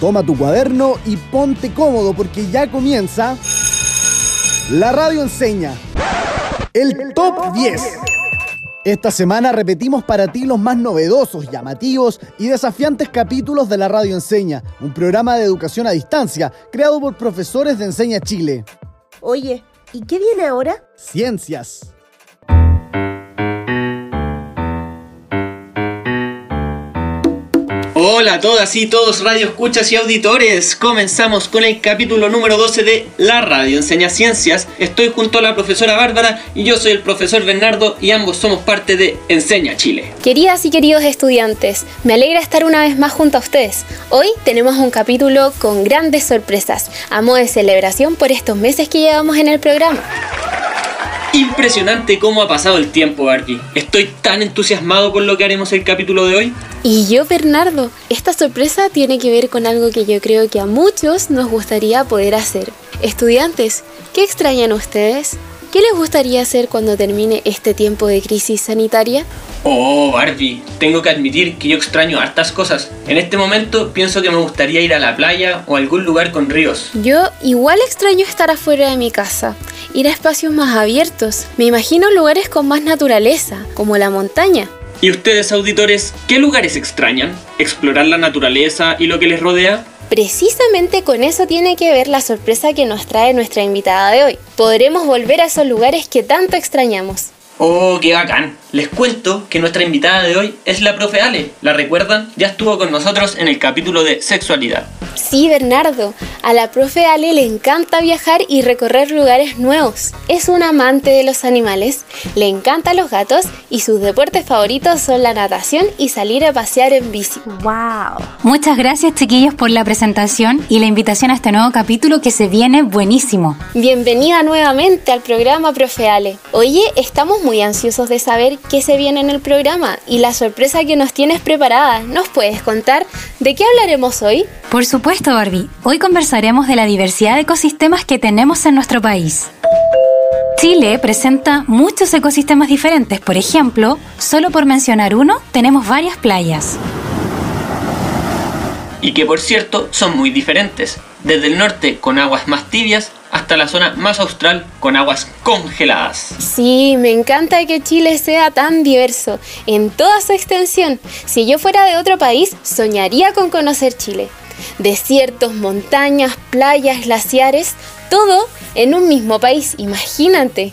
Toma tu cuaderno y ponte cómodo porque ya comienza La Radio Enseña. El Top 10. Esta semana repetimos para ti los más novedosos, llamativos y desafiantes capítulos de la Radio Enseña, un programa de educación a distancia creado por profesores de Enseña Chile. Oye, ¿y qué viene ahora? Ciencias. Hola a todas y todos radio escuchas y auditores. Comenzamos con el capítulo número 12 de La Radio Enseña Ciencias. Estoy junto a la profesora Bárbara y yo soy el profesor Bernardo y ambos somos parte de Enseña Chile. Queridas y queridos estudiantes, me alegra estar una vez más junto a ustedes. Hoy tenemos un capítulo con grandes sorpresas, a modo de celebración por estos meses que llevamos en el programa. Impresionante cómo ha pasado el tiempo, Barbie. Estoy tan entusiasmado con lo que haremos el capítulo de hoy. Y yo, Bernardo, esta sorpresa tiene que ver con algo que yo creo que a muchos nos gustaría poder hacer. Estudiantes, ¿qué extrañan ustedes? ¿Qué les gustaría hacer cuando termine este tiempo de crisis sanitaria? Oh, Barbie, tengo que admitir que yo extraño hartas cosas. En este momento pienso que me gustaría ir a la playa o a algún lugar con ríos. Yo igual extraño estar afuera de mi casa, ir a espacios más abiertos. Me imagino lugares con más naturaleza, como la montaña. ¿Y ustedes, auditores, qué lugares extrañan? ¿Explorar la naturaleza y lo que les rodea? Precisamente con eso tiene que ver la sorpresa que nos trae nuestra invitada de hoy. Podremos volver a esos lugares que tanto extrañamos. Oh, qué bacán. Les cuento que nuestra invitada de hoy es la profe Ale. ¿La recuerdan? Ya estuvo con nosotros en el capítulo de sexualidad. Sí, Bernardo. A la profe Ale le encanta viajar y recorrer lugares nuevos. Es un amante de los animales, le encantan los gatos y sus deportes favoritos son la natación y salir a pasear en bici. ¡Wow! Muchas gracias, chiquillos, por la presentación y la invitación a este nuevo capítulo que se viene buenísimo. Bienvenida nuevamente al programa, profe Ale. Oye, estamos muy ansiosos de saber qué se viene en el programa y la sorpresa que nos tienes preparada. ¿Nos puedes contar de qué hablaremos hoy? Por supuesto, Barbie. Hoy conversaremos de la diversidad de ecosistemas que tenemos en nuestro país. Chile presenta muchos ecosistemas diferentes. Por ejemplo, solo por mencionar uno, tenemos varias playas. Y que por cierto son muy diferentes. Desde el norte con aguas más tibias hasta la zona más austral con aguas congeladas. Sí, me encanta que Chile sea tan diverso en toda su extensión. Si yo fuera de otro país, soñaría con conocer Chile. Desiertos, montañas, playas, glaciares, todo en un mismo país, imagínate.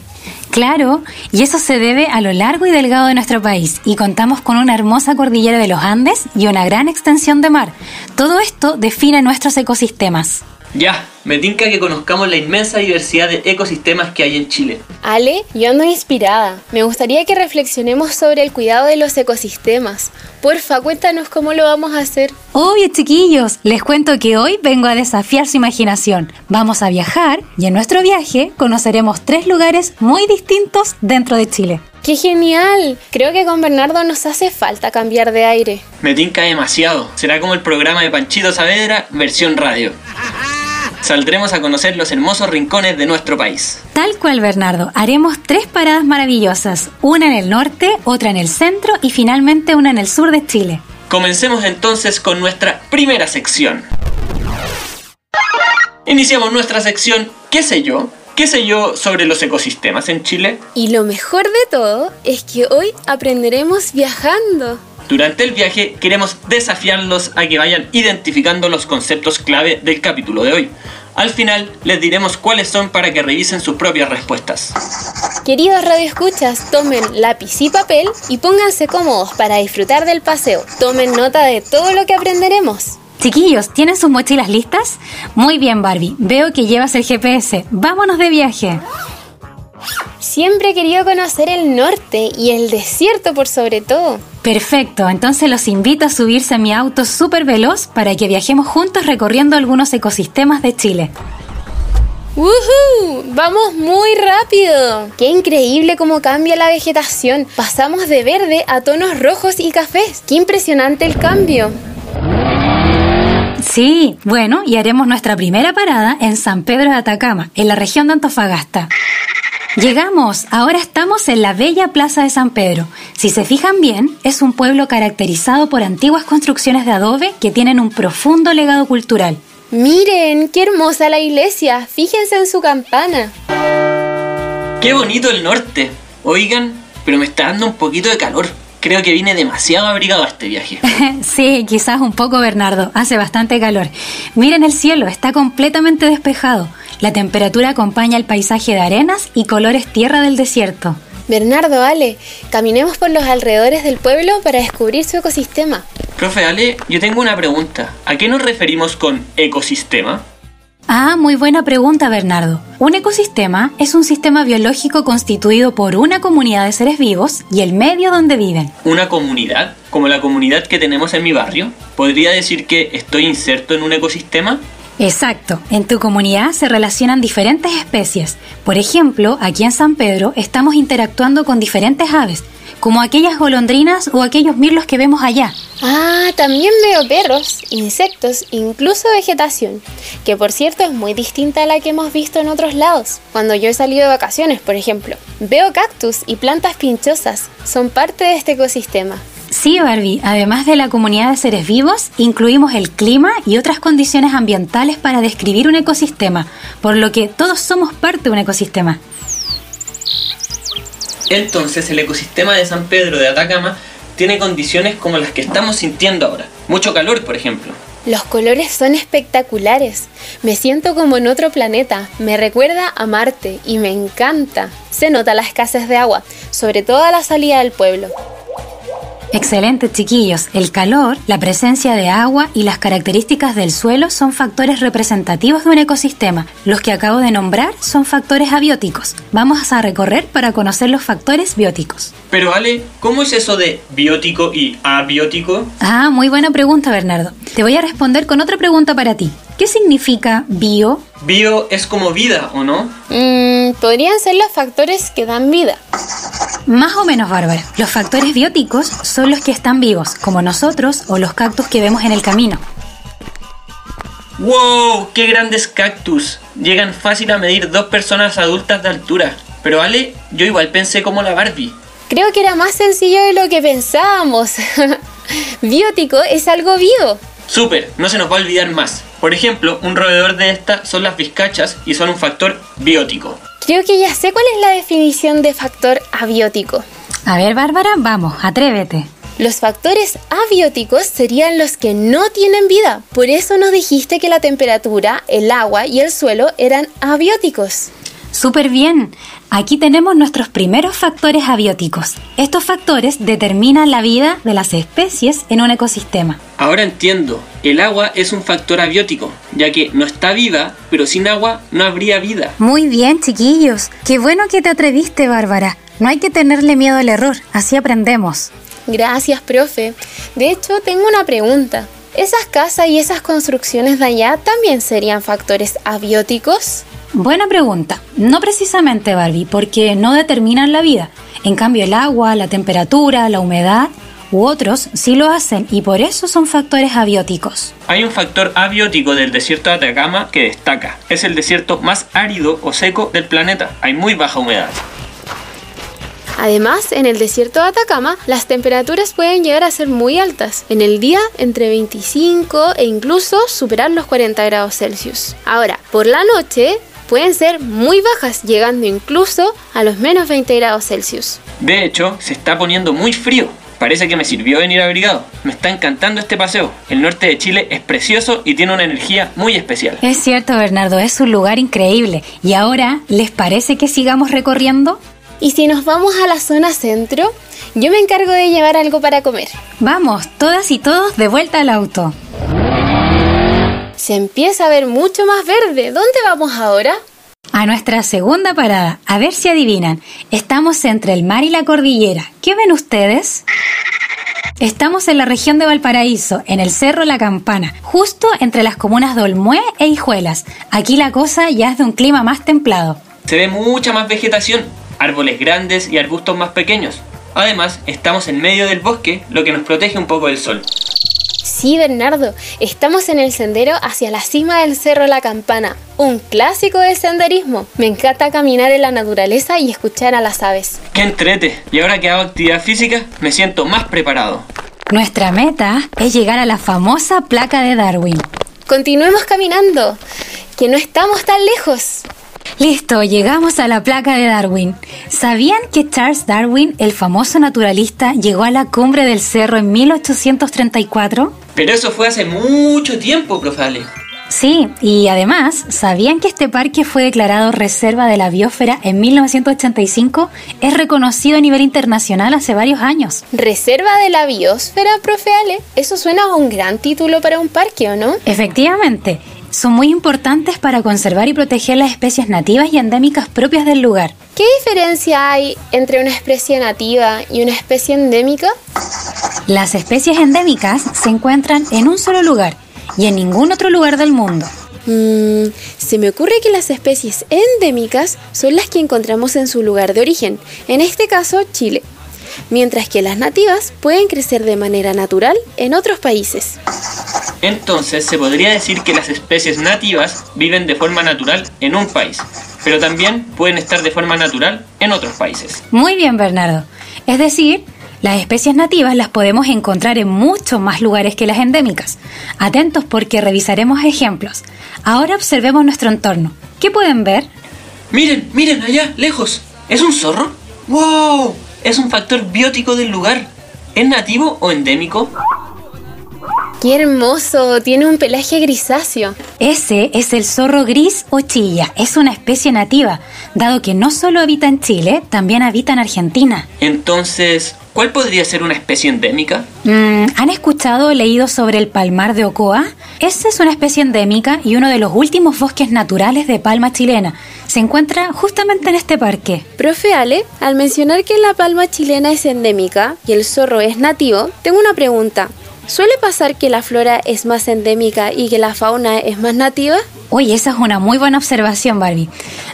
Claro, y eso se debe a lo largo y delgado de nuestro país, y contamos con una hermosa cordillera de los Andes y una gran extensión de mar. Todo esto define nuestros ecosistemas. Ya, me tinca que conozcamos la inmensa diversidad de ecosistemas que hay en Chile. Ale, yo ando inspirada. Me gustaría que reflexionemos sobre el cuidado de los ecosistemas. Porfa, cuéntanos cómo lo vamos a hacer. Obvio, chiquillos, les cuento que hoy vengo a desafiar su imaginación. Vamos a viajar y en nuestro viaje conoceremos tres lugares muy distintos dentro de Chile. ¡Qué genial! Creo que con Bernardo nos hace falta cambiar de aire. Me tinca demasiado. Será como el programa de Panchito Saavedra, versión radio. Saldremos a conocer los hermosos rincones de nuestro país. Tal cual, Bernardo, haremos tres paradas maravillosas, una en el norte, otra en el centro y finalmente una en el sur de Chile. Comencemos entonces con nuestra primera sección. Iniciamos nuestra sección ¿Qué sé yo? ¿Qué sé yo sobre los ecosistemas en Chile? Y lo mejor de todo es que hoy aprenderemos viajando. Durante el viaje queremos desafiarlos a que vayan identificando los conceptos clave del capítulo de hoy. Al final les diremos cuáles son para que revisen sus propias respuestas. Queridos radioescuchas, tomen lápiz y papel y pónganse cómodos para disfrutar del paseo. Tomen nota de todo lo que aprenderemos. Chiquillos, ¿tienen sus mochilas listas? Muy bien, Barbie. Veo que llevas el GPS. Vámonos de viaje. Siempre he querido conocer el norte y el desierto por sobre todo. Perfecto, entonces los invito a subirse a mi auto súper veloz para que viajemos juntos recorriendo algunos ecosistemas de Chile. ¡Woohoo! ¡Vamos muy rápido! ¡Qué increíble cómo cambia la vegetación! Pasamos de verde a tonos rojos y cafés. ¡Qué impresionante el cambio! Sí, bueno, y haremos nuestra primera parada en San Pedro de Atacama, en la región de Antofagasta. Llegamos, ahora estamos en la bella Plaza de San Pedro. Si se fijan bien, es un pueblo caracterizado por antiguas construcciones de adobe que tienen un profundo legado cultural. Miren, qué hermosa la iglesia. Fíjense en su campana. Qué bonito el norte. Oigan, pero me está dando un poquito de calor. Creo que vine demasiado abrigado a este viaje. sí, quizás un poco, Bernardo. Hace bastante calor. Miren el cielo, está completamente despejado. La temperatura acompaña el paisaje de arenas y colores tierra del desierto. Bernardo, Ale, caminemos por los alrededores del pueblo para descubrir su ecosistema. Profe Ale, yo tengo una pregunta. ¿A qué nos referimos con ecosistema? Ah, muy buena pregunta, Bernardo. Un ecosistema es un sistema biológico constituido por una comunidad de seres vivos y el medio donde viven. ¿Una comunidad? ¿Como la comunidad que tenemos en mi barrio? ¿Podría decir que estoy inserto en un ecosistema? Exacto, en tu comunidad se relacionan diferentes especies. Por ejemplo, aquí en San Pedro estamos interactuando con diferentes aves, como aquellas golondrinas o aquellos mirlos que vemos allá. Ah, también veo perros, insectos, incluso vegetación, que por cierto es muy distinta a la que hemos visto en otros lados. Cuando yo he salido de vacaciones, por ejemplo, veo cactus y plantas pinchosas, son parte de este ecosistema. Sí, Barbie, además de la comunidad de seres vivos, incluimos el clima y otras condiciones ambientales para describir un ecosistema, por lo que todos somos parte de un ecosistema. Entonces el ecosistema de San Pedro de Atacama tiene condiciones como las que estamos sintiendo ahora. Mucho calor, por ejemplo. Los colores son espectaculares. Me siento como en otro planeta. Me recuerda a Marte y me encanta. Se nota la escasez de agua, sobre todo a la salida del pueblo. Excelente, chiquillos. El calor, la presencia de agua y las características del suelo son factores representativos de un ecosistema. Los que acabo de nombrar son factores abióticos. Vamos a recorrer para conocer los factores bióticos. Pero Ale, ¿cómo es eso de biótico y abiótico? Ah, muy buena pregunta, Bernardo. Te voy a responder con otra pregunta para ti. ¿Qué significa bio? Bio es como vida, ¿o no? Mm, podrían ser los factores que dan vida. Más o menos, Bárbara. Los factores bióticos son los que están vivos, como nosotros o los cactus que vemos en el camino. ¡Wow! ¡Qué grandes cactus! Llegan fácil a medir dos personas adultas de altura. Pero Ale, yo igual pensé como la Barbie. Creo que era más sencillo de lo que pensábamos. Biótico es algo vivo. Súper, no se nos va a olvidar más. Por ejemplo, un roedor de esta son las vizcachas y son un factor biótico. Creo que ya sé cuál es la definición de factor abiótico. A ver, Bárbara, vamos, atrévete. Los factores abióticos serían los que no tienen vida. Por eso nos dijiste que la temperatura, el agua y el suelo eran abióticos. Súper bien. Aquí tenemos nuestros primeros factores abióticos. Estos factores determinan la vida de las especies en un ecosistema. Ahora entiendo, el agua es un factor abiótico, ya que no está viva, pero sin agua no habría vida. Muy bien, chiquillos. Qué bueno que te atreviste, Bárbara. No hay que tenerle miedo al error, así aprendemos. Gracias, profe. De hecho, tengo una pregunta. ¿Esas casas y esas construcciones de allá también serían factores abióticos? Buena pregunta. No precisamente, Barbie, porque no determinan la vida. En cambio, el agua, la temperatura, la humedad u otros sí lo hacen y por eso son factores abióticos. Hay un factor abiótico del desierto de Atacama que destaca. Es el desierto más árido o seco del planeta. Hay muy baja humedad. Además, en el desierto de Atacama, las temperaturas pueden llegar a ser muy altas. En el día, entre 25 e incluso superar los 40 grados Celsius. Ahora, por la noche, pueden ser muy bajas, llegando incluso a los menos 20 grados Celsius. De hecho, se está poniendo muy frío. Parece que me sirvió venir abrigado. Me está encantando este paseo. El norte de Chile es precioso y tiene una energía muy especial. Es cierto, Bernardo, es un lugar increíble. ¿Y ahora les parece que sigamos recorriendo? Y si nos vamos a la zona centro, yo me encargo de llevar algo para comer. Vamos, todas y todos de vuelta al auto. Se empieza a ver mucho más verde. ¿Dónde vamos ahora? A nuestra segunda parada. A ver si adivinan. Estamos entre el mar y la cordillera. ¿Qué ven ustedes? Estamos en la región de Valparaíso, en el Cerro La Campana, justo entre las comunas de Olmué e Hijuelas. Aquí la cosa ya es de un clima más templado. Se ve mucha más vegetación, árboles grandes y arbustos más pequeños. Además, estamos en medio del bosque, lo que nos protege un poco del sol. Sí, Bernardo, estamos en el sendero hacia la cima del Cerro La Campana, un clásico del senderismo. Me encanta caminar en la naturaleza y escuchar a las aves. ¡Qué entrete! Y ahora que hago actividad física, me siento más preparado. Nuestra meta es llegar a la famosa placa de Darwin. Continuemos caminando, que no estamos tan lejos. Listo, llegamos a la placa de Darwin. ¿Sabían que Charles Darwin, el famoso naturalista, llegó a la cumbre del cerro en 1834? Pero eso fue hace mucho tiempo, profe Ale. Sí, y además, ¿sabían que este parque fue declarado Reserva de la Biosfera en 1985? Es reconocido a nivel internacional hace varios años. ¿Reserva de la Biosfera, profe Ale? Eso suena a un gran título para un parque, ¿o no? Efectivamente, son muy importantes para conservar y proteger las especies nativas y endémicas propias del lugar. ¿Qué diferencia hay entre una especie nativa y una especie endémica? Las especies endémicas se encuentran en un solo lugar y en ningún otro lugar del mundo. Mm, se me ocurre que las especies endémicas son las que encontramos en su lugar de origen, en este caso Chile, mientras que las nativas pueden crecer de manera natural en otros países. Entonces se podría decir que las especies nativas viven de forma natural en un país, pero también pueden estar de forma natural en otros países. Muy bien, Bernardo. Es decir, las especies nativas las podemos encontrar en muchos más lugares que las endémicas. Atentos porque revisaremos ejemplos. Ahora observemos nuestro entorno. ¿Qué pueden ver? Miren, miren allá, lejos. ¿Es un zorro? ¡Wow! Es un factor biótico del lugar. ¿Es nativo o endémico? ¡Qué hermoso! Tiene un pelaje grisáceo. Ese es el zorro gris o chilla. Es una especie nativa, dado que no solo habita en Chile, también habita en Argentina. Entonces, ¿cuál podría ser una especie endémica? Mm, ¿Han escuchado o leído sobre el palmar de Ocoa? Esa es una especie endémica y uno de los últimos bosques naturales de palma chilena. Se encuentra justamente en este parque. Profe Ale, al mencionar que la palma chilena es endémica y el zorro es nativo, tengo una pregunta. ¿Suele pasar que la flora es más endémica y que la fauna es más nativa? Oye, esa es una muy buena observación, Barbie.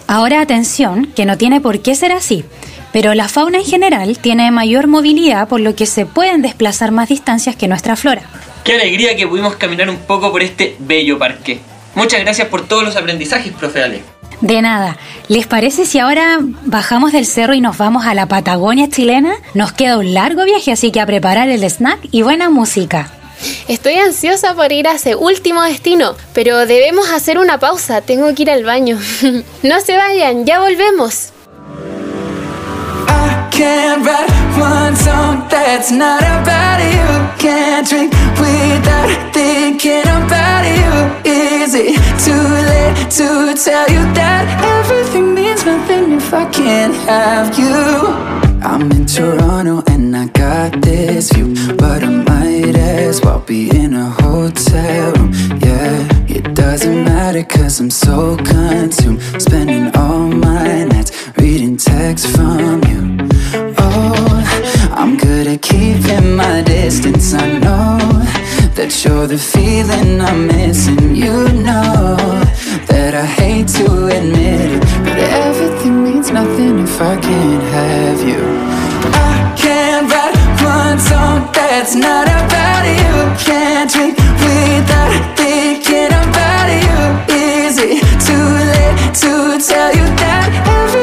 Ahora atención, que no tiene por qué ser así. Pero la fauna en general tiene mayor movilidad, por lo que se pueden desplazar más distancias que nuestra flora. Qué alegría que pudimos caminar un poco por este bello parque. Muchas gracias por todos los aprendizajes, profe Ale. De nada. ¿Les parece si ahora bajamos del cerro y nos vamos a la Patagonia chilena? Nos queda un largo viaje, así que a preparar el snack y buena música. Estoy ansiosa por ir a ese último destino, pero debemos hacer una pausa, tengo que ir al baño. no se vayan, ya volvemos. can't write one song that's not about you. Can't drink without to tell you that everything means nothing if I can't have you? I'm in Toronto and I got this view, but I might as well be in a hotel room. Yeah, it doesn't matter cause I'm so consumed, spending all my nights reading texts from you. Oh, I'm good at keeping my distance. I know that you're the feeling I'm missing. You know that I hate to admit it, but everything means nothing if I can't have you. I can't write one song that's not about you. Can't drink without thinking about you. Is it too late to tell you that everything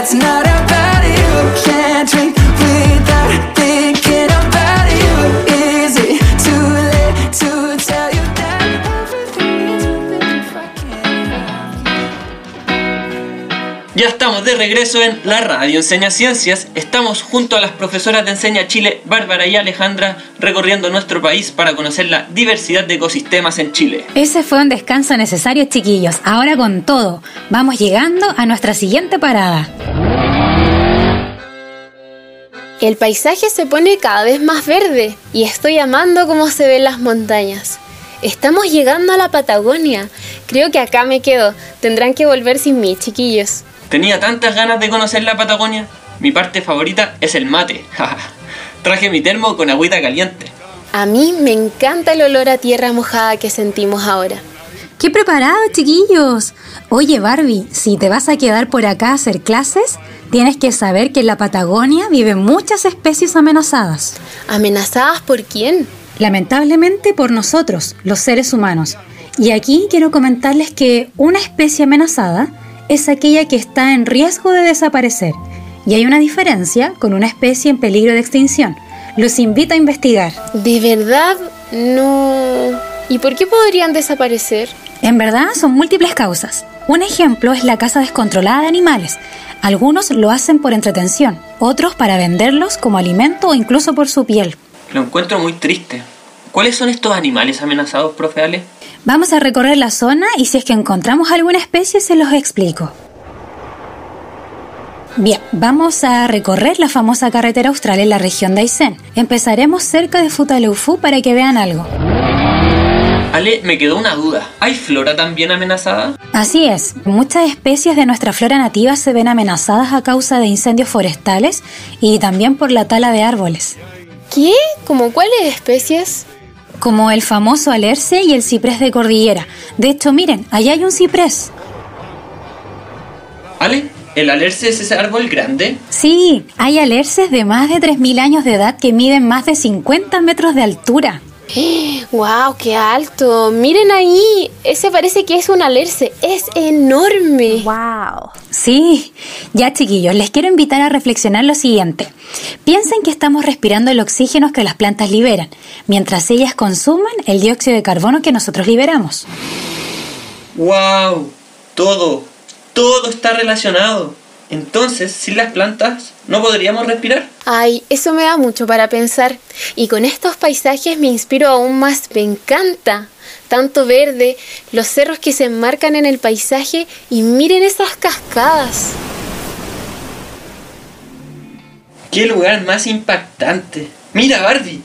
That's not about Ya estamos de regreso en la radio Enseña Ciencias. Estamos junto a las profesoras de Enseña Chile, Bárbara y Alejandra, recorriendo nuestro país para conocer la diversidad de ecosistemas en Chile. Ese fue un descanso necesario, chiquillos. Ahora con todo, vamos llegando a nuestra siguiente parada. El paisaje se pone cada vez más verde y estoy amando cómo se ven las montañas. Estamos llegando a la Patagonia. Creo que acá me quedo. Tendrán que volver sin mí, chiquillos. Tenía tantas ganas de conocer la Patagonia. Mi parte favorita es el mate. Traje mi termo con agüita caliente. A mí me encanta el olor a tierra mojada que sentimos ahora. ¡Qué preparado, chiquillos! Oye, Barbie, si te vas a quedar por acá a hacer clases, tienes que saber que en la Patagonia viven muchas especies amenazadas. ¿Amenazadas por quién? Lamentablemente por nosotros, los seres humanos. Y aquí quiero comentarles que una especie amenazada es aquella que está en riesgo de desaparecer. Y hay una diferencia con una especie en peligro de extinción. Los invito a investigar. ¿De verdad? No. ¿Y por qué podrían desaparecer? En verdad son múltiples causas. Un ejemplo es la caza descontrolada de animales. Algunos lo hacen por entretención, otros para venderlos como alimento o incluso por su piel. Lo encuentro muy triste. ¿Cuáles son estos animales amenazados, profe Ale? Vamos a recorrer la zona y si es que encontramos alguna especie se los explico. Bien, vamos a recorrer la famosa carretera austral en la región de Aysén. Empezaremos cerca de Futaleufú para que vean algo. Ale, me quedó una duda. ¿Hay flora también amenazada? Así es, muchas especies de nuestra flora nativa se ven amenazadas a causa de incendios forestales y también por la tala de árboles. ¿Qué? ¿Como cuáles especies? Como el famoso alerce y el ciprés de cordillera. De hecho, miren, allá hay un ciprés. Ale, ¿el alerce es ese árbol grande? Sí, hay alerces de más de 3.000 años de edad que miden más de 50 metros de altura. ¡Wow! ¡Qué alto! Miren ahí, ese parece que es un alerce, es enorme. ¡Wow! Sí, ya chiquillos, les quiero invitar a reflexionar lo siguiente. Piensen que estamos respirando el oxígeno que las plantas liberan, mientras ellas consumen el dióxido de carbono que nosotros liberamos. ¡Wow! Todo, todo está relacionado. Entonces, sin las plantas, ¿no podríamos respirar? Ay, eso me da mucho para pensar. Y con estos paisajes me inspiro aún más. Me encanta. Tanto verde, los cerros que se enmarcan en el paisaje y miren esas cascadas. ¡Qué lugar más impactante! ¡Mira, Barbie!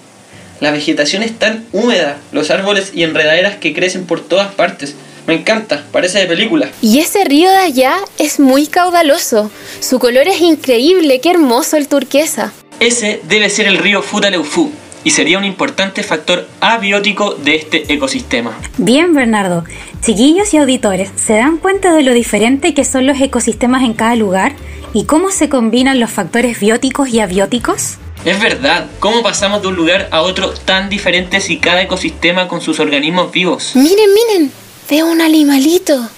La vegetación es tan húmeda, los árboles y enredaderas que crecen por todas partes. Me encanta, parece de película. Y ese río de allá es muy caudaloso. Su color es increíble, qué hermoso el turquesa. Ese debe ser el río Futaleufú y sería un importante factor abiótico de este ecosistema. Bien, Bernardo. Chiquillos y auditores, ¿se dan cuenta de lo diferente que son los ecosistemas en cada lugar y cómo se combinan los factores bióticos y abióticos? Es verdad, ¿cómo pasamos de un lugar a otro tan diferentes y cada ecosistema con sus organismos vivos? Miren, miren, veo un animalito.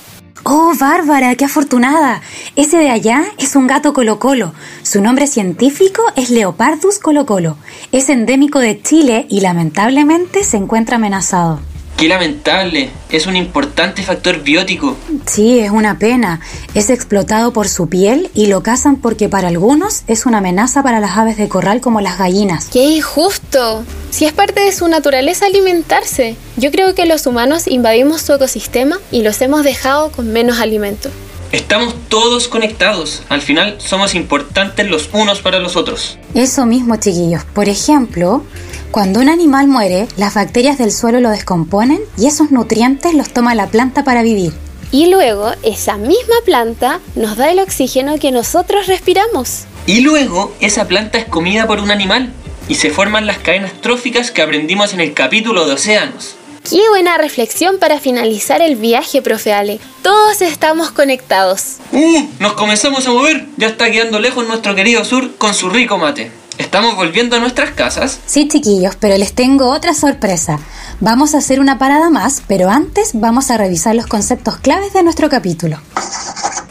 Oh, Bárbara, qué afortunada. Ese de allá es un gato colocolo. Su nombre científico es Leopardus colocolo. Es endémico de Chile y lamentablemente se encuentra amenazado. ¡Qué lamentable! Es un importante factor biótico. Sí, es una pena. Es explotado por su piel y lo cazan porque para algunos es una amenaza para las aves de corral como las gallinas. ¡Qué injusto! Si es parte de su naturaleza alimentarse. Yo creo que los humanos invadimos su ecosistema y los hemos dejado con menos alimento. Estamos todos conectados. Al final somos importantes los unos para los otros. Eso mismo, chiquillos. Por ejemplo, cuando un animal muere, las bacterias del suelo lo descomponen y esos nutrientes los toma la planta para vivir. Y luego esa misma planta nos da el oxígeno que nosotros respiramos. Y luego esa planta es comida por un animal y se forman las cadenas tróficas que aprendimos en el capítulo de océanos. Qué buena reflexión para finalizar el viaje, profe Ale. Todos estamos conectados. ¡Uh! Nos comenzamos a mover. Ya está quedando lejos nuestro querido sur con su rico mate. ¿Estamos volviendo a nuestras casas? Sí, chiquillos, pero les tengo otra sorpresa. Vamos a hacer una parada más, pero antes vamos a revisar los conceptos claves de nuestro capítulo.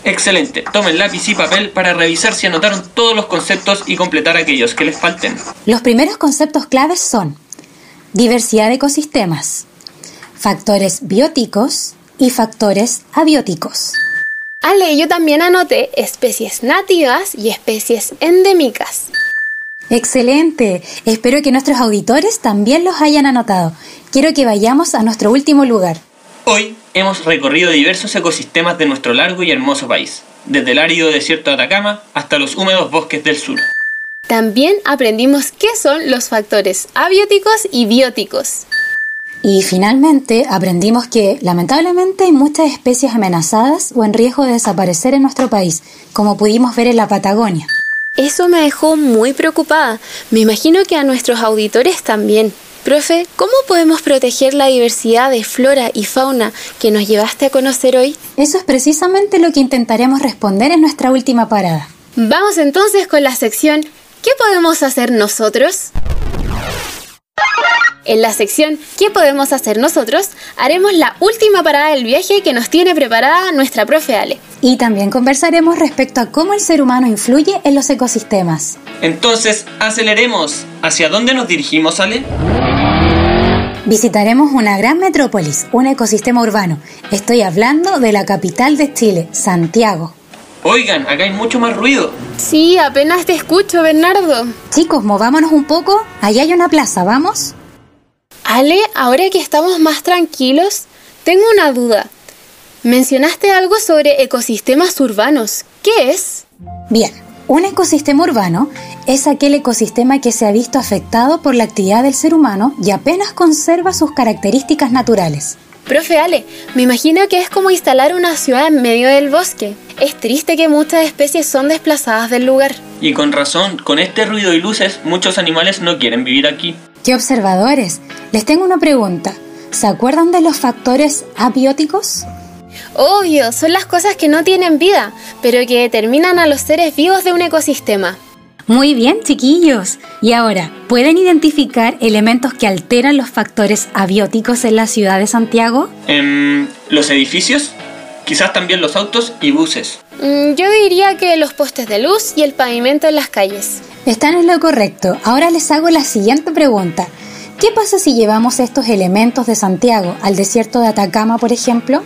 Excelente. Tomen lápiz y papel para revisar si anotaron todos los conceptos y completar aquellos que les falten. Los primeros conceptos claves son diversidad de ecosistemas, factores bióticos y factores abióticos. Ale, yo también anoté especies nativas y especies endémicas. Excelente. Espero que nuestros auditores también los hayan anotado. Quiero que vayamos a nuestro último lugar. Hoy hemos recorrido diversos ecosistemas de nuestro largo y hermoso país, desde el árido desierto de Atacama hasta los húmedos bosques del sur. También aprendimos qué son los factores abióticos y bióticos. Y finalmente aprendimos que lamentablemente hay muchas especies amenazadas o en riesgo de desaparecer en nuestro país, como pudimos ver en la Patagonia. Eso me dejó muy preocupada. Me imagino que a nuestros auditores también. Profe, ¿cómo podemos proteger la diversidad de flora y fauna que nos llevaste a conocer hoy? Eso es precisamente lo que intentaremos responder en nuestra última parada. Vamos entonces con la sección ¿Qué podemos hacer nosotros? En la sección ¿Qué podemos hacer nosotros? haremos la última parada del viaje que nos tiene preparada nuestra profe Ale. Y también conversaremos respecto a cómo el ser humano influye en los ecosistemas. Entonces, aceleremos. ¿Hacia dónde nos dirigimos, Ale? Visitaremos una gran metrópolis, un ecosistema urbano. Estoy hablando de la capital de Chile, Santiago. Oigan, acá hay mucho más ruido. Sí, apenas te escucho, Bernardo. Chicos, movámonos un poco. Allá hay una plaza, ¿vamos? Ale, ahora que estamos más tranquilos, tengo una duda. Mencionaste algo sobre ecosistemas urbanos. ¿Qué es? Bien, un ecosistema urbano es aquel ecosistema que se ha visto afectado por la actividad del ser humano y apenas conserva sus características naturales. Profe Ale, me imagino que es como instalar una ciudad en medio del bosque. Es triste que muchas especies son desplazadas del lugar. Y con razón, con este ruido y luces, muchos animales no quieren vivir aquí. ¿Qué observadores? Les tengo una pregunta. ¿Se acuerdan de los factores abióticos? Obvio, son las cosas que no tienen vida, pero que determinan a los seres vivos de un ecosistema. Muy bien, chiquillos. Y ahora, ¿pueden identificar elementos que alteran los factores abióticos en la ciudad de Santiago? Em, ¿Los edificios? Quizás también los autos y buses. Mm, yo diría que los postes de luz y el pavimento en las calles. Están en lo correcto. Ahora les hago la siguiente pregunta. ¿Qué pasa si llevamos estos elementos de Santiago al desierto de Atacama, por ejemplo?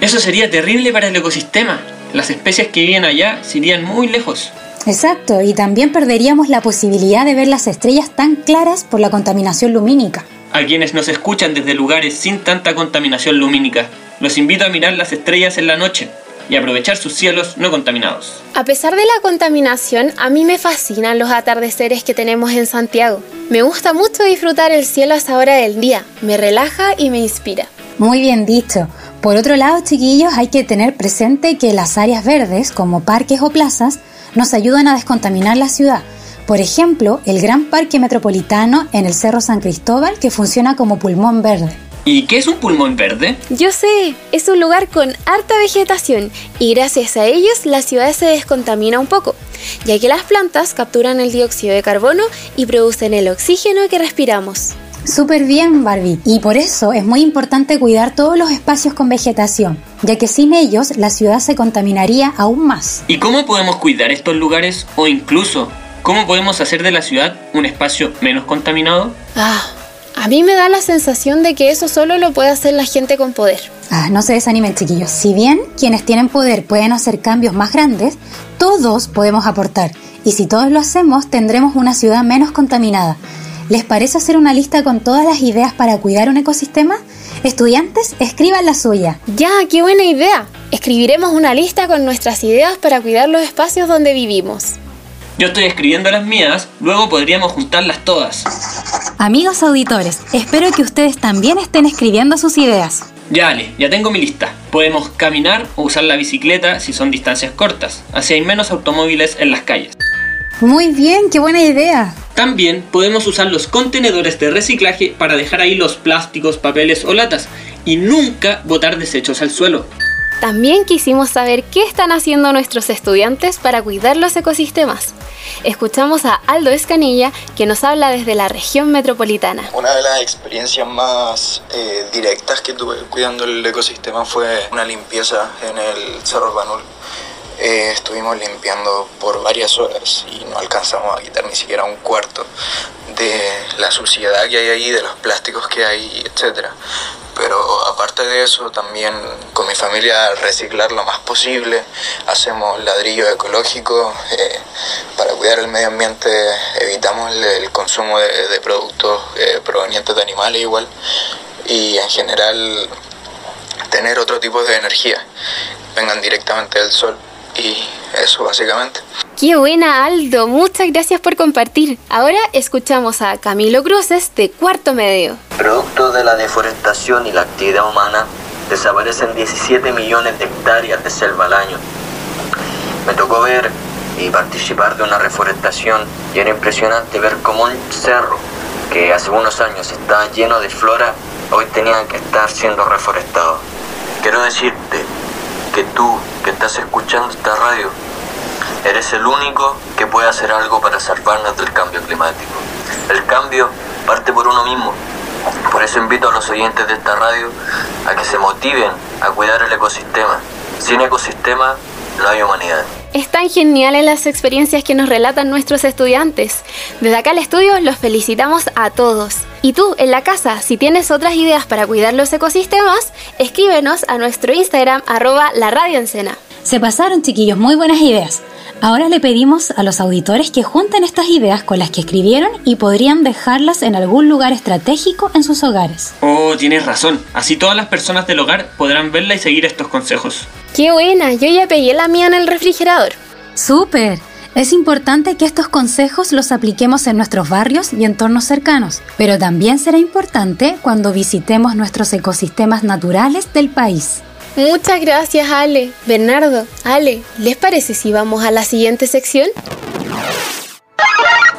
Eso sería terrible para el ecosistema. Las especies que viven allá se irían muy lejos. Exacto, y también perderíamos la posibilidad de ver las estrellas tan claras por la contaminación lumínica. A quienes nos escuchan desde lugares sin tanta contaminación lumínica, los invito a mirar las estrellas en la noche y aprovechar sus cielos no contaminados. A pesar de la contaminación, a mí me fascinan los atardeceres que tenemos en Santiago. Me gusta mucho disfrutar el cielo a esa hora del día, me relaja y me inspira. Muy bien dicho. Por otro lado, chiquillos, hay que tener presente que las áreas verdes, como parques o plazas, nos ayudan a descontaminar la ciudad. Por ejemplo, el Gran Parque Metropolitano en el Cerro San Cristóbal, que funciona como pulmón verde. ¿Y qué es un pulmón verde? Yo sé, es un lugar con harta vegetación y gracias a ellos la ciudad se descontamina un poco, ya que las plantas capturan el dióxido de carbono y producen el oxígeno que respiramos. Súper bien, Barbie. Y por eso es muy importante cuidar todos los espacios con vegetación, ya que sin ellos la ciudad se contaminaría aún más. ¿Y cómo podemos cuidar estos lugares o incluso cómo podemos hacer de la ciudad un espacio menos contaminado? Ah, a mí me da la sensación de que eso solo lo puede hacer la gente con poder. Ah, no se desanimen, chiquillos. Si bien quienes tienen poder pueden hacer cambios más grandes, todos podemos aportar. Y si todos lo hacemos, tendremos una ciudad menos contaminada. ¿Les parece hacer una lista con todas las ideas para cuidar un ecosistema? Estudiantes, escriban la suya. Ya, qué buena idea. Escribiremos una lista con nuestras ideas para cuidar los espacios donde vivimos. Yo estoy escribiendo las mías, luego podríamos juntarlas todas. Amigos auditores, espero que ustedes también estén escribiendo sus ideas. Ya, Ale, ya tengo mi lista. Podemos caminar o usar la bicicleta si son distancias cortas, así hay menos automóviles en las calles. Muy bien, qué buena idea. También podemos usar los contenedores de reciclaje para dejar ahí los plásticos, papeles o latas y nunca botar desechos al suelo. También quisimos saber qué están haciendo nuestros estudiantes para cuidar los ecosistemas. Escuchamos a Aldo Escanilla, que nos habla desde la región metropolitana. Una de las experiencias más eh, directas que tuve cuidando el ecosistema fue una limpieza en el Cerro Banul. Eh, estuvimos limpiando por varias horas y no alcanzamos a quitar ni siquiera un cuarto de la suciedad que hay ahí, de los plásticos que hay, etc. pero aparte de eso también con mi familia reciclar lo más posible, hacemos ladrillo ecológico eh, para cuidar el medio ambiente, evitamos el, consumo de, productos eh, provenientes de animales igual. Y en general tener otro tipo de energía, vengan directamente del sol. Y eso básicamente. Qué buena Aldo, muchas gracias por compartir. Ahora escuchamos a Camilo Cruces de Cuarto Medio. Producto de la deforestación y la actividad humana, desaparecen 17 millones de hectáreas de selva al año. Me tocó ver y participar de una reforestación y era impresionante ver cómo un cerro que hace unos años estaba lleno de flora, hoy tenía que estar siendo reforestado. Quiero decirte que tú que estás escuchando esta radio Eres el único que puede hacer algo para salvarnos del cambio climático. El cambio parte por uno mismo. Por eso invito a los oyentes de esta radio a que se motiven a cuidar el ecosistema. Sin ecosistema no hay humanidad. Están geniales las experiencias que nos relatan nuestros estudiantes. Desde acá al estudio los felicitamos a todos. Y tú, en la casa, si tienes otras ideas para cuidar los ecosistemas, escríbenos a nuestro Instagram arroba la radio Se pasaron chiquillos, muy buenas ideas. Ahora le pedimos a los auditores que junten estas ideas con las que escribieron y podrían dejarlas en algún lugar estratégico en sus hogares. Oh, tienes razón. Así todas las personas del hogar podrán verla y seguir estos consejos. ¡Qué buena! Yo ya pegué la mía en el refrigerador. ¡Súper! Es importante que estos consejos los apliquemos en nuestros barrios y entornos cercanos, pero también será importante cuando visitemos nuestros ecosistemas naturales del país. Muchas gracias, Ale. Bernardo, Ale, ¿les parece si vamos a la siguiente sección?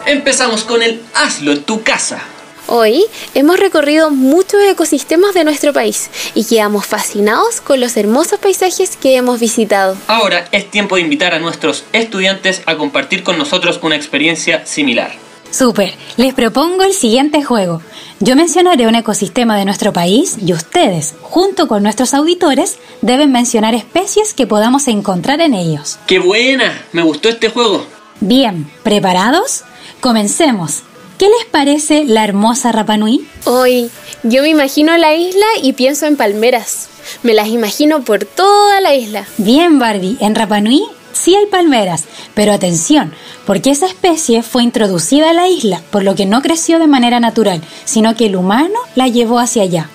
Empezamos con el Hazlo en tu casa. Hoy hemos recorrido muchos ecosistemas de nuestro país y quedamos fascinados con los hermosos paisajes que hemos visitado. Ahora es tiempo de invitar a nuestros estudiantes a compartir con nosotros una experiencia similar. Super, les propongo el siguiente juego. Yo mencionaré un ecosistema de nuestro país y ustedes, junto con nuestros auditores, deben mencionar especies que podamos encontrar en ellos. ¡Qué buena! Me gustó este juego. Bien, ¿preparados? Comencemos. ¿Qué les parece la hermosa Rapanui? Hoy, yo me imagino la isla y pienso en palmeras. Me las imagino por toda la isla. Bien, Barbie, en Rapanui sí hay palmeras, pero atención, porque esa especie fue introducida a la isla, por lo que no creció de manera natural, sino que el humano la llevó hacia allá.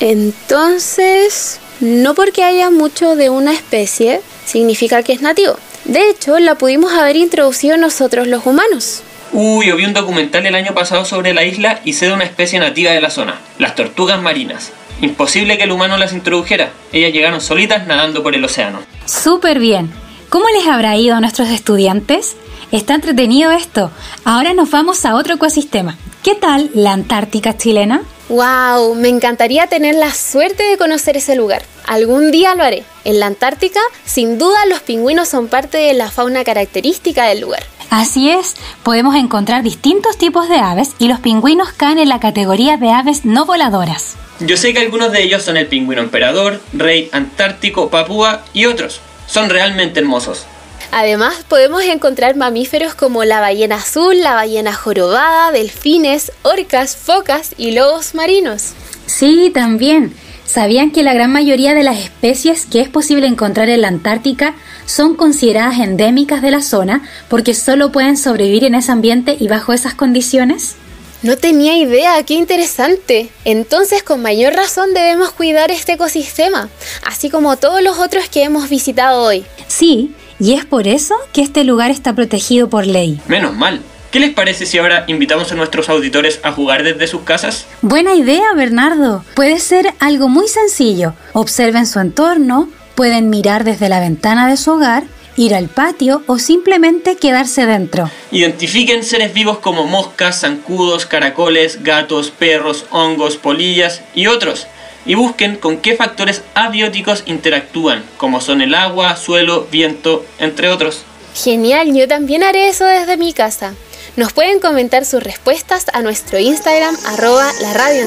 Entonces, no porque haya mucho de una especie, significa que es nativo. De hecho, la pudimos haber introducido nosotros los humanos. Uy, yo vi un documental el año pasado sobre la isla y sé de una especie nativa de la zona, las tortugas marinas. Imposible que el humano las introdujera. Ellas llegaron solitas nadando por el océano. Súper bien. ¿Cómo les habrá ido a nuestros estudiantes? Está entretenido esto. Ahora nos vamos a otro ecosistema. ¿Qué tal la Antártica chilena? ¡Wow! Me encantaría tener la suerte de conocer ese lugar. Algún día lo haré. En la Antártica, sin duda, los pingüinos son parte de la fauna característica del lugar. Así es, podemos encontrar distintos tipos de aves y los pingüinos caen en la categoría de aves no voladoras. Yo sé que algunos de ellos son el pingüino emperador, rey antártico, papúa y otros son realmente hermosos. Además, podemos encontrar mamíferos como la ballena azul, la ballena jorobada, delfines, orcas, focas y lobos marinos. Sí, también. ¿Sabían que la gran mayoría de las especies que es posible encontrar en la Antártica son consideradas endémicas de la zona porque solo pueden sobrevivir en ese ambiente y bajo esas condiciones? No tenía idea, qué interesante. Entonces con mayor razón debemos cuidar este ecosistema, así como todos los otros que hemos visitado hoy. Sí, y es por eso que este lugar está protegido por ley. Menos mal. ¿Qué les parece si ahora invitamos a nuestros auditores a jugar desde sus casas? Buena idea, Bernardo. Puede ser algo muy sencillo. Observen su entorno, pueden mirar desde la ventana de su hogar ir al patio o simplemente quedarse dentro. Identifiquen seres vivos como moscas, zancudos, caracoles, gatos, perros, hongos, polillas y otros. Y busquen con qué factores abióticos interactúan, como son el agua, suelo, viento, entre otros. Genial, yo también haré eso desde mi casa. Nos pueden comentar sus respuestas a nuestro Instagram arroba la radio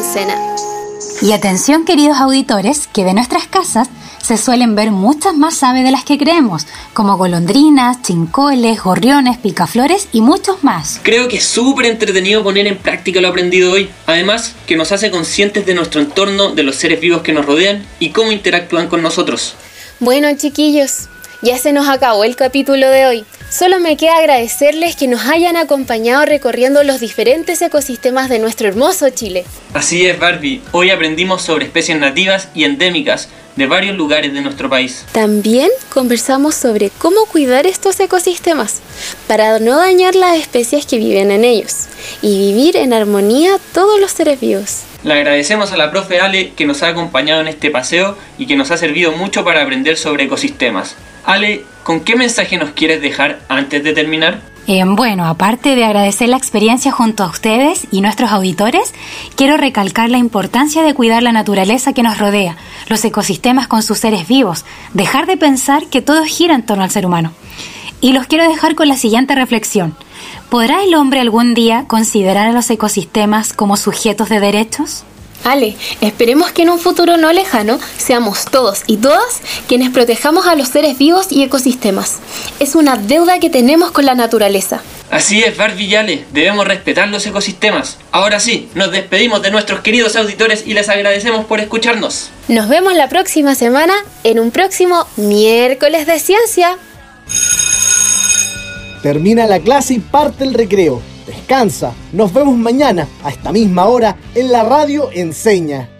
Y atención queridos auditores, que de nuestras casas se suelen ver muchas más aves de las que creemos, como golondrinas, chincoles, gorriones, picaflores y muchos más. Creo que es súper entretenido poner en práctica lo aprendido hoy. Además, que nos hace conscientes de nuestro entorno, de los seres vivos que nos rodean y cómo interactúan con nosotros. Bueno, chiquillos, ya se nos acabó el capítulo de hoy. Solo me queda agradecerles que nos hayan acompañado recorriendo los diferentes ecosistemas de nuestro hermoso Chile. Así es, Barbie. Hoy aprendimos sobre especies nativas y endémicas de varios lugares de nuestro país. También conversamos sobre cómo cuidar estos ecosistemas para no dañar las especies que viven en ellos y vivir en armonía todos los seres vivos. Le agradecemos a la profe Ale que nos ha acompañado en este paseo y que nos ha servido mucho para aprender sobre ecosistemas. Ale, ¿con qué mensaje nos quieres dejar antes de terminar? Eh, bueno, aparte de agradecer la experiencia junto a ustedes y nuestros auditores, quiero recalcar la importancia de cuidar la naturaleza que nos rodea, los ecosistemas con sus seres vivos, dejar de pensar que todo gira en torno al ser humano. Y los quiero dejar con la siguiente reflexión. ¿Podrá el hombre algún día considerar a los ecosistemas como sujetos de derechos? Ale, esperemos que en un futuro no lejano seamos todos y todas quienes protejamos a los seres vivos y ecosistemas. Es una deuda que tenemos con la naturaleza. Así es, Barbie y Ale, debemos respetar los ecosistemas. Ahora sí, nos despedimos de nuestros queridos auditores y les agradecemos por escucharnos. Nos vemos la próxima semana en un próximo miércoles de ciencia. Termina la clase y parte el recreo. Descansa. Nos vemos mañana a esta misma hora en la radio Enseña.